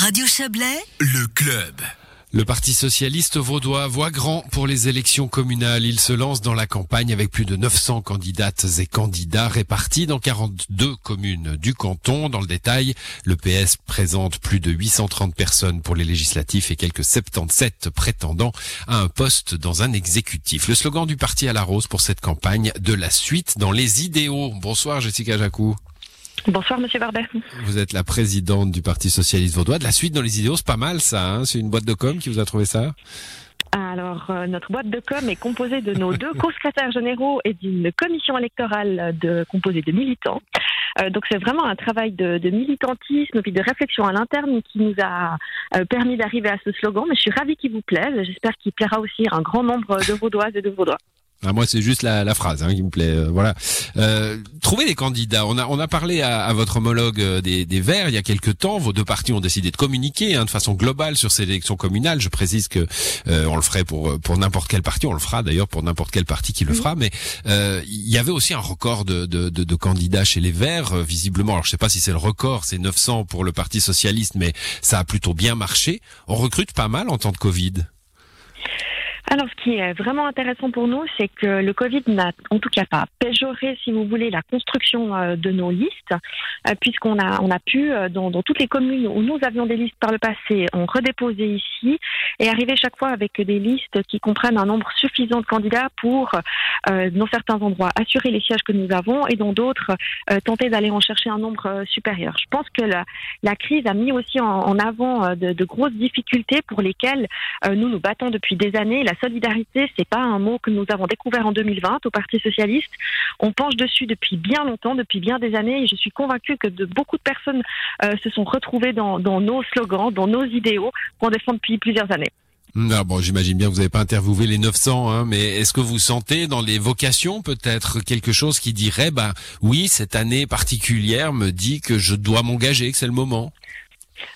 Radio Chablais, le club. Le Parti socialiste vaudois voit grand pour les élections communales. Il se lance dans la campagne avec plus de 900 candidates et candidats répartis dans 42 communes du canton. Dans le détail, le PS présente plus de 830 personnes pour les législatifs et quelques 77 prétendants à un poste dans un exécutif. Le slogan du parti à la rose pour cette campagne, de la suite dans les idéaux. Bonsoir Jessica Jacou. Bonsoir Monsieur Barbet. Vous êtes la présidente du Parti Socialiste Vaudois. De la suite dans les idéaux, c'est pas mal ça. Hein c'est une boîte de com qui vous a trouvé ça? Alors, euh, notre boîte de com est composée de nos deux co-secrétaires généraux et d'une commission électorale de, composée de militants. Euh, donc, c'est vraiment un travail de, de militantisme et de réflexion à l'interne qui nous a euh, permis d'arriver à ce slogan. Mais je suis ravie qu'il vous plaise. J'espère qu'il plaira aussi à un grand nombre de Vaudoises et de Vaudois. Ah, moi, c'est juste la, la phrase hein, qui me plaît. Euh, voilà. Euh, trouver des candidats. On a on a parlé à, à votre homologue euh, des, des Verts il y a quelques temps. Vos deux partis ont décidé de communiquer hein, de façon globale sur ces élections communales. Je précise que euh, on le ferait pour pour n'importe quel parti. On le fera d'ailleurs pour n'importe quel parti qui le fera. Mais il y avait aussi un record de, de, de, de candidats chez les Verts, visiblement. Alors je sais pas si c'est le record, c'est 900 pour le Parti socialiste, mais ça a plutôt bien marché. On recrute pas mal en temps de Covid. Alors, ce qui est vraiment intéressant pour nous, c'est que le Covid n'a en tout cas pas péjoré, si vous voulez, la construction euh, de nos listes, euh, puisqu'on a, on a pu, euh, dans, dans, toutes les communes où nous avions des listes par le passé, on redéposait ici et arriver chaque fois avec des listes qui comprennent un nombre suffisant de candidats pour, dans certains endroits, assurer les sièges que nous avons et dans d'autres, tenter d'aller en chercher un nombre supérieur. Je pense que la, crise a mis aussi en, en avant de, de, grosses difficultés pour lesquelles nous nous battons depuis des années. Solidarité, c'est pas un mot que nous avons découvert en 2020 au Parti socialiste. On penche dessus depuis bien longtemps, depuis bien des années, et je suis convaincue que de beaucoup de personnes euh, se sont retrouvées dans, nos slogans, dans nos idéaux qu'on défend depuis plusieurs années. Non, bon, j'imagine bien que vous n'avez pas interviewé les 900, hein, mais est-ce que vous sentez dans les vocations peut-être quelque chose qui dirait, bah oui, cette année particulière me dit que je dois m'engager, que c'est le moment?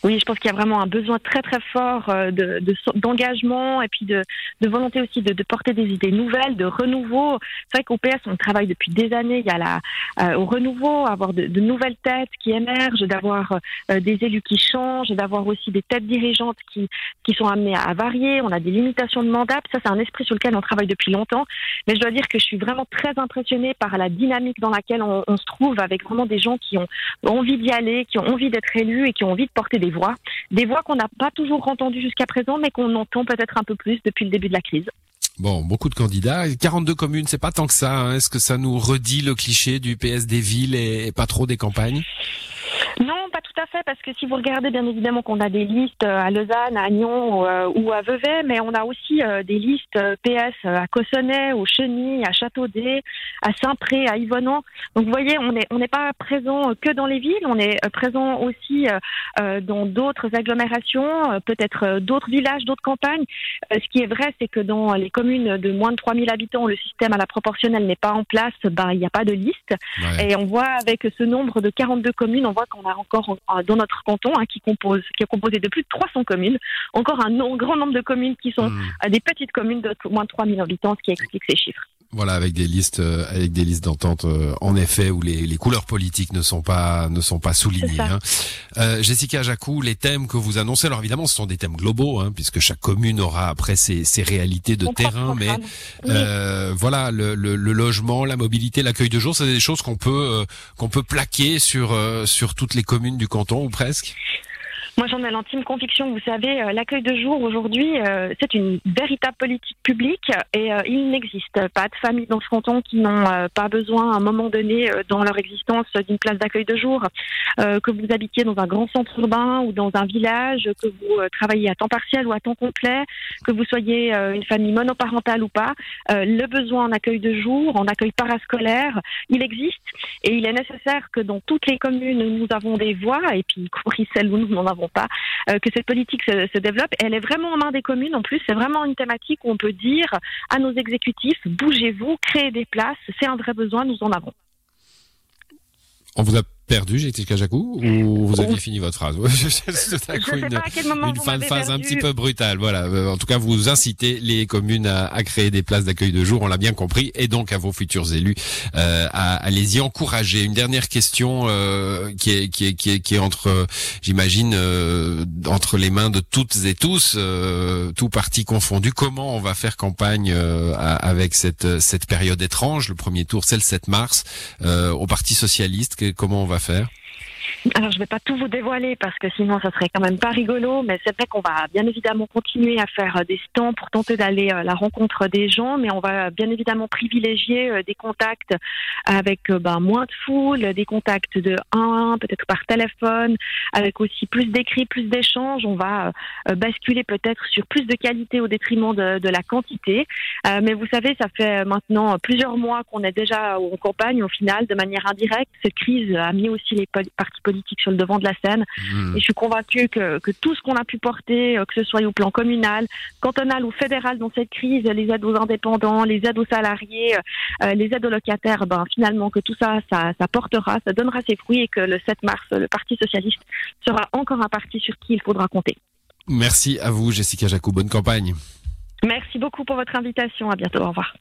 Oui, je pense qu'il y a vraiment un besoin très très fort euh, de, d'engagement et puis de, de volonté aussi de, de, porter des idées nouvelles, de renouveau. C'est vrai qu'au PS, on travaille depuis des années. Il y a la, euh, au renouveau, avoir de, de, nouvelles têtes qui émergent, d'avoir euh, des élus qui changent, d'avoir aussi des têtes dirigeantes qui, qui sont amenées à, varier. On a des limitations de mandat. Ça, c'est un esprit sur lequel on travaille depuis longtemps. Mais je dois dire que je suis vraiment très impressionnée par la dynamique dans laquelle on, on se trouve avec vraiment des gens qui ont envie d'y aller, qui ont envie d'être élus et qui ont envie de porter des voix, des voix qu'on n'a pas toujours entendues jusqu'à présent, mais qu'on entend peut-être un peu plus depuis le début de la crise. Bon, beaucoup de candidats, 42 communes, c'est pas tant que ça. Hein. Est-ce que ça nous redit le cliché du PS des villes et pas trop des campagnes? À fait, parce que si vous regardez bien évidemment qu'on a des listes euh, à Lausanne, à Nyon euh, ou à Vevey, mais on a aussi euh, des listes PS à Cossonay, au Chenilles, à Châteaudet, à Saint-Pré, à Yvonne. Donc vous voyez, on n'est on n'est pas présent que dans les villes, on est présent aussi dans d'autres agglomérations, peut-être d'autres villages, d'autres campagnes. Ce qui est vrai, c'est que dans les communes de moins de 3000 habitants, le système à la proportionnelle n'est pas en place, ben, il n'y a pas de liste. Et on voit avec ce nombre de 42 communes, on voit qu'on a encore dans notre canton, hein, qui compose, qui est composé de plus de 300 communes, encore un, grand nombre de communes qui sont mmh. des petites communes de moins de 3000 habitants, ce qui explique ces chiffres. Voilà, avec des listes, euh, avec des listes d'entente, euh, en effet, où les, les, couleurs politiques ne sont pas, ne sont pas soulignées. Hein. Euh, Jessica Jacou, les thèmes que vous annoncez, alors évidemment, ce sont des thèmes globaux, hein, puisque chaque commune aura après ses, ses réalités de terrain, mais euh, voilà, le, le, le, logement, la mobilité, l'accueil de jour, c'est des choses qu'on peut, qu'on peut plaquer sur, sur toutes les communes du canton ou presque? Moi, j'en ai l'intime conviction. Vous savez, euh, l'accueil de jour aujourd'hui, euh, c'est une véritable politique publique et euh, il n'existe pas de familles dans ce canton qui n'ont pas besoin à un moment donné dans leur existence d'une place d'accueil de jour. que vous habitiez dans un grand centre urbain ou dans un village, que vous travaillez à temps partiel ou à temps complet, que vous soyez une famille monoparentale ou pas, le besoin en accueil de jour, en accueil parascolaire, il existe et il est nécessaire que dans toutes les communes nous avons des voies et puis y compris celles où nous n'en avons pas, euh, que cette politique se, se, développe. elle est vraiment en main des communes. En plus, c'est vraiment une thématique où on peut dire à nos exécutifs bougez-vous, créez des places. C'est un vrai besoin, nous en avons. On vous a perdu, Jessica Jacou, ou vous aviez fini votre phrase Je sais une, pas à quel moment une fin de phase un petit peu brutale. Voilà. Euh, en tout cas, vous incitez les communes à, à créer des places d'accueil de jour, on l'a bien compris, et donc à vos futurs élus euh, à, à, les y encourager. Une dernière question euh, qui, est, qui, est, qui, est, qui est entre, j'imagine, euh, entre les mains de toutes et tous, euh, tout parti confondu. Comment on va faire campagne avec cette, cette période étrange Le premier tour, c'est le 7 mars, au Parti socialiste. Comment on va faire alors, je ne vais pas tout vous dévoiler parce que sinon, ça serait quand même pas rigolo. Mais c'est vrai qu'on va bien évidemment continuer à faire euh, des stands pour tenter d'aller à la rencontre des gens, mais on va bien évidemment privilégier euh, des contacts avec euh, ben, moins de foule, des contacts de 1 peut-être par téléphone, avec aussi plus d'écrits, plus d'échanges. On va basculer peut-être sur plus de qualité au détriment de, de la quantité. mais vous savez, ça fait maintenant plusieurs mois qu'on est déjà en campagne. Au final, de manière indirecte, cette crise a mis aussi les partis politique sur le devant de la scène. Mmh. Et je suis convaincue que, que tout ce qu'on a pu porter, euh, que ce soit au plan communal, cantonal ou fédéral dans cette crise, les aides aux indépendants, les aides aux salariés, euh, les aides aux locataires, ben, finalement que tout ça, ça, ça portera, ça donnera ses fruits et que le 7 mars, le Parti socialiste sera encore un parti sur qui il faudra compter. Merci à vous, Jessica Jacou. Bonne campagne. Merci beaucoup pour votre invitation. À bientôt. Au revoir.